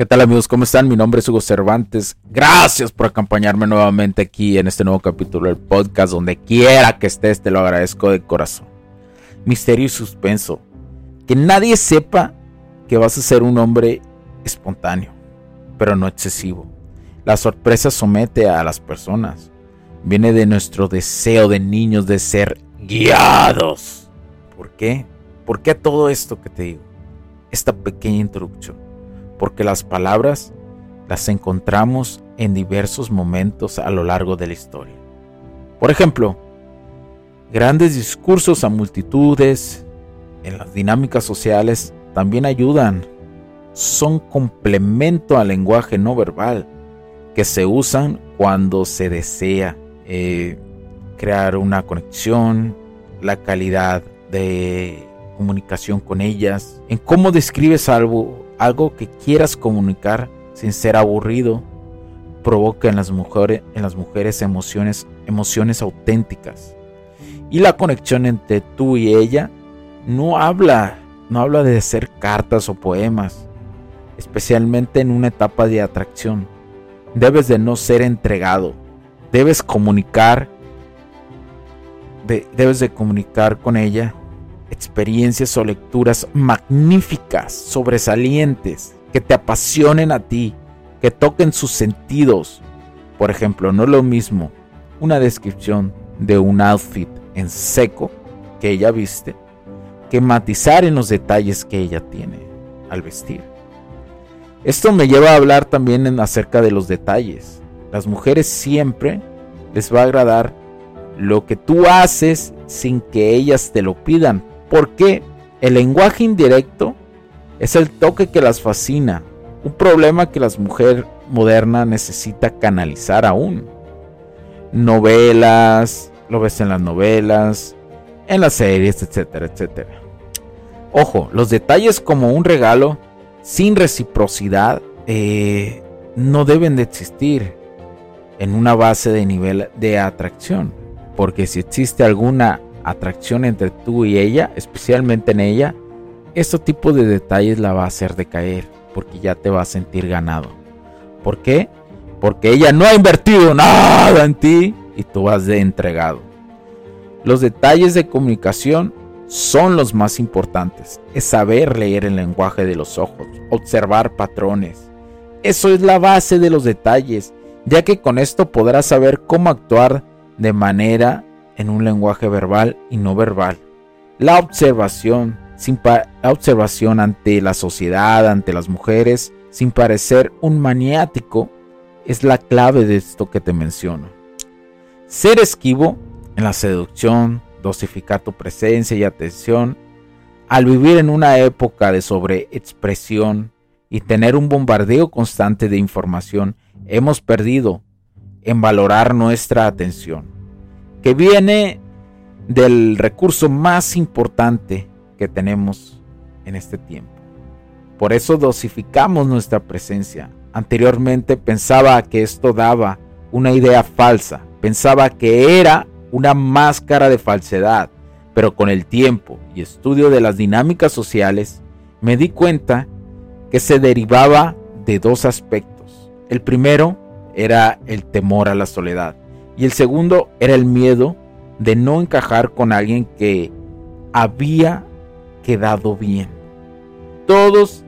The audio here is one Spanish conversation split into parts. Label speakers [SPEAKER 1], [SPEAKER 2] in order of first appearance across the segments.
[SPEAKER 1] ¿Qué tal amigos? ¿Cómo están? Mi nombre es Hugo Cervantes. Gracias por acompañarme nuevamente aquí en este nuevo capítulo del podcast. Donde quiera que estés, te lo agradezco de corazón. Misterio y suspenso. Que nadie sepa que vas a ser un hombre espontáneo, pero no excesivo. La sorpresa somete a las personas. Viene de nuestro deseo de niños de ser guiados. ¿Por qué? ¿Por qué todo esto que te digo? Esta pequeña introducción porque las palabras las encontramos en diversos momentos a lo largo de la historia. Por ejemplo, grandes discursos a multitudes en las dinámicas sociales también ayudan. Son complemento al lenguaje no verbal que se usan cuando se desea eh, crear una conexión, la calidad de comunicación con ellas, en cómo describes algo, algo que quieras comunicar sin ser aburrido, provoca en las mujeres, en las mujeres emociones, emociones auténticas. Y la conexión entre tú y ella no habla, no habla de hacer cartas o poemas, especialmente en una etapa de atracción. Debes de no ser entregado, debes comunicar, debes de comunicar con ella experiencias o lecturas magníficas, sobresalientes, que te apasionen a ti, que toquen sus sentidos. Por ejemplo, no lo mismo una descripción de un outfit en seco que ella viste que matizar en los detalles que ella tiene al vestir. Esto me lleva a hablar también en acerca de los detalles. Las mujeres siempre les va a agradar lo que tú haces sin que ellas te lo pidan, porque el lenguaje indirecto es el toque que las fascina, un problema que la mujer moderna necesita canalizar aún. Novelas, lo ves en las novelas, en las series, etcétera, etcétera. Ojo, los detalles como un regalo sin reciprocidad eh, no deben de existir en una base de nivel de atracción, porque si existe alguna atracción entre tú y ella, especialmente en ella, este tipo de detalles la va a hacer decaer porque ya te va a sentir ganado. ¿Por qué? Porque ella no ha invertido nada en ti y tú vas de entregado. Los detalles de comunicación son los más importantes. Es saber leer el lenguaje de los ojos, observar patrones. Eso es la base de los detalles, ya que con esto podrás saber cómo actuar de manera en un lenguaje verbal y no verbal. La observación, sin observación ante la sociedad, ante las mujeres, sin parecer un maniático, es la clave de esto que te menciono. Ser esquivo en la seducción, dosificar tu presencia y atención, al vivir en una época de sobreexpresión y tener un bombardeo constante de información, hemos perdido en valorar nuestra atención que viene del recurso más importante que tenemos en este tiempo. Por eso dosificamos nuestra presencia. Anteriormente pensaba que esto daba una idea falsa, pensaba que era una máscara de falsedad, pero con el tiempo y estudio de las dinámicas sociales me di cuenta que se derivaba de dos aspectos. El primero era el temor a la soledad y el segundo era el miedo de no encajar con alguien que había quedado bien. Todos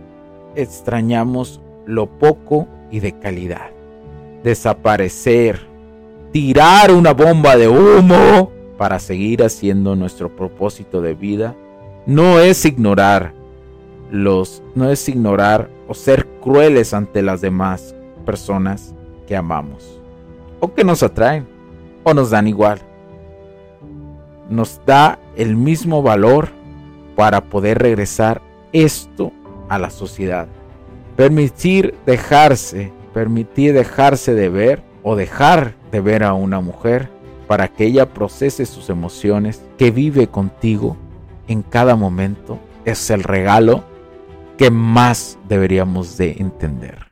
[SPEAKER 1] extrañamos lo poco y de calidad. Desaparecer, tirar una bomba de humo para seguir haciendo nuestro propósito de vida no es ignorar los no es ignorar o ser crueles ante las demás personas que amamos o que nos atraen o nos dan igual. Nos da el mismo valor para poder regresar esto a la sociedad. Permitir dejarse, permitir dejarse de ver o dejar de ver a una mujer para que ella procese sus emociones, que vive contigo en cada momento, es el regalo que más deberíamos de entender.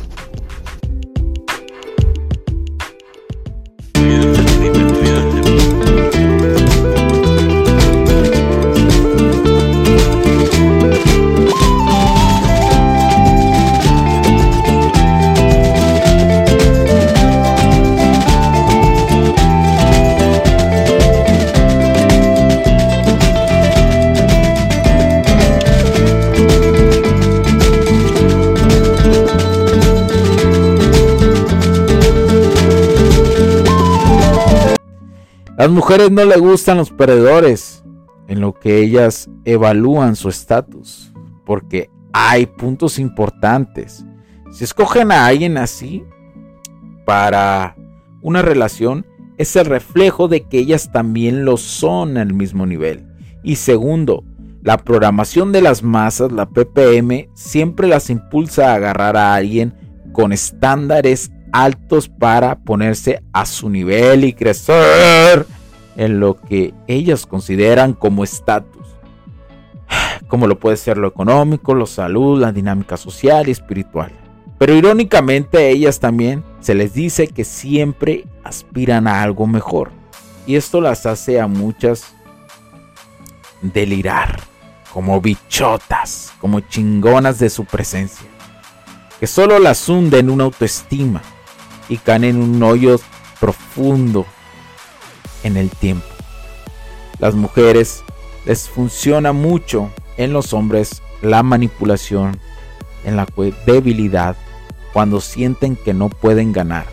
[SPEAKER 1] Las mujeres no le gustan los perdedores en lo que ellas evalúan su estatus, porque hay puntos importantes. Si escogen a alguien así para una relación, es el reflejo de que ellas también lo son al mismo nivel. Y segundo, la programación de las masas, la PPM, siempre las impulsa a agarrar a alguien con estándares altos para ponerse a su nivel y crecer en lo que ellas consideran como estatus, como lo puede ser lo económico, lo salud, la dinámica social y espiritual. Pero irónicamente a ellas también se les dice que siempre aspiran a algo mejor. Y esto las hace a muchas delirar, como bichotas, como chingonas de su presencia, que solo las hunde en una autoestima y caen en un hoyo profundo en el tiempo. Las mujeres les funciona mucho en los hombres la manipulación, en la debilidad, cuando sienten que no pueden ganar.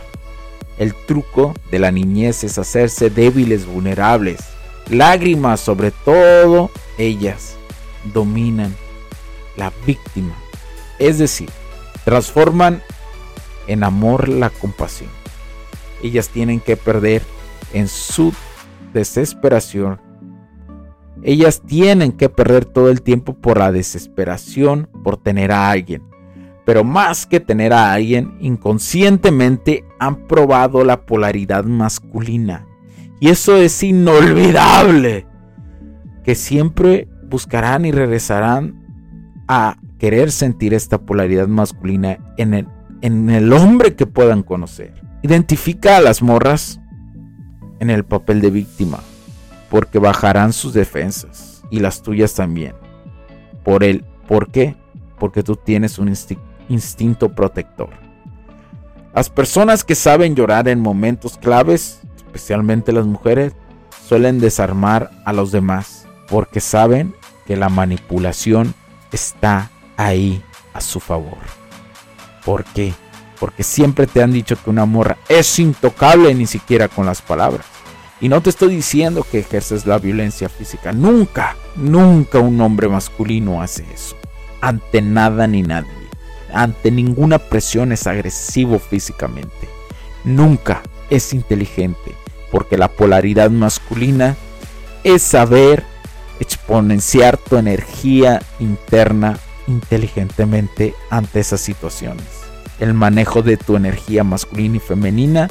[SPEAKER 1] El truco de la niñez es hacerse débiles, vulnerables. Lágrimas, sobre todo ellas, dominan la víctima. Es decir, transforman en amor la compasión. Ellas tienen que perder en su desesperación. Ellas tienen que perder todo el tiempo por la desesperación por tener a alguien. Pero más que tener a alguien, inconscientemente han probado la polaridad masculina. Y eso es inolvidable. Que siempre buscarán y regresarán a querer sentir esta polaridad masculina en el en el hombre que puedan conocer. Identifica a las morras en el papel de víctima, porque bajarán sus defensas y las tuyas también. Por él, ¿por qué? Porque tú tienes un instinto protector. Las personas que saben llorar en momentos claves, especialmente las mujeres, suelen desarmar a los demás porque saben que la manipulación está ahí a su favor. ¿Por qué? Porque siempre te han dicho que una morra es intocable ni siquiera con las palabras. Y no te estoy diciendo que ejerces la violencia física. Nunca, nunca un hombre masculino hace eso. Ante nada ni nadie. Ante ninguna presión es agresivo físicamente. Nunca es inteligente. porque la polaridad masculina es saber exponenciar tu energía interna inteligentemente ante esas situaciones. El manejo de tu energía masculina y femenina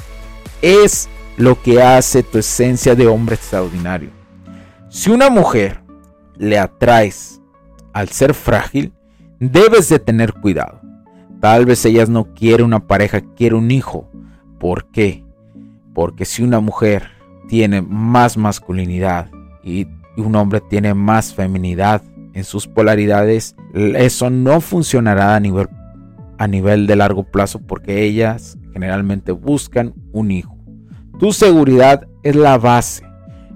[SPEAKER 1] es lo que hace tu esencia de hombre extraordinario. Si una mujer le atraes al ser frágil, debes de tener cuidado. Tal vez ella no quiere una pareja, quiere un hijo. ¿Por qué? Porque si una mujer tiene más masculinidad y un hombre tiene más feminidad en sus polaridades, eso no funcionará a nivel, a nivel de largo plazo porque ellas generalmente buscan un hijo. Tu seguridad es la base.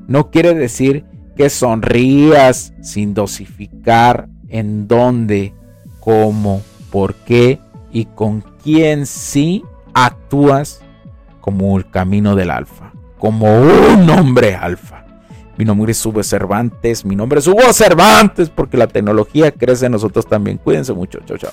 [SPEAKER 1] No quiere decir que sonrías sin dosificar en dónde, cómo, por qué y con quién sí actúas como el camino del alfa, como un hombre alfa. Mi nombre es Hugo Cervantes, mi nombre es Hugo Cervantes, porque la tecnología crece en nosotros también. Cuídense mucho, chao, chao.